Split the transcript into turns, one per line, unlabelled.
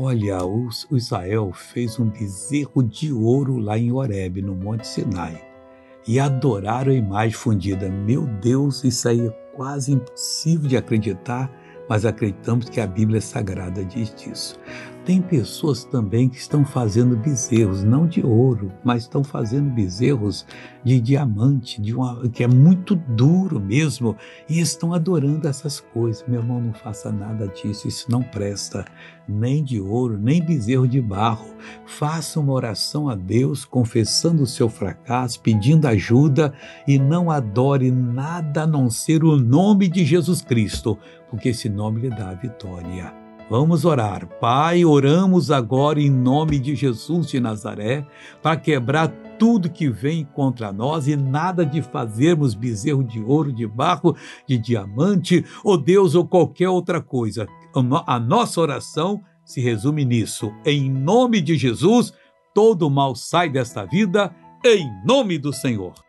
Olha, o Israel fez um bezerro de ouro lá em Horebe, no Monte Sinai, e adoraram a imagem fundida. Meu Deus, isso aí é quase impossível de acreditar, mas acreditamos que a Bíblia Sagrada diz disso. Tem pessoas também que estão fazendo bezerros, não de ouro, mas estão fazendo bezerros de diamante, de uma, que é muito duro mesmo, e estão adorando essas coisas. Meu irmão, não faça nada disso, isso não presta, nem de ouro, nem bezerro de barro. Faça uma oração a Deus, confessando o seu fracasso, pedindo ajuda, e não adore nada a não ser o nome de Jesus Cristo, porque esse nome lhe dá a vitória. Vamos orar. Pai, oramos agora em nome de Jesus de Nazaré para quebrar tudo que vem contra nós e nada de fazermos bezerro de ouro, de barro, de diamante, ou Deus, ou qualquer outra coisa. A nossa oração se resume nisso. Em nome de Jesus, todo mal sai desta vida, em nome do Senhor.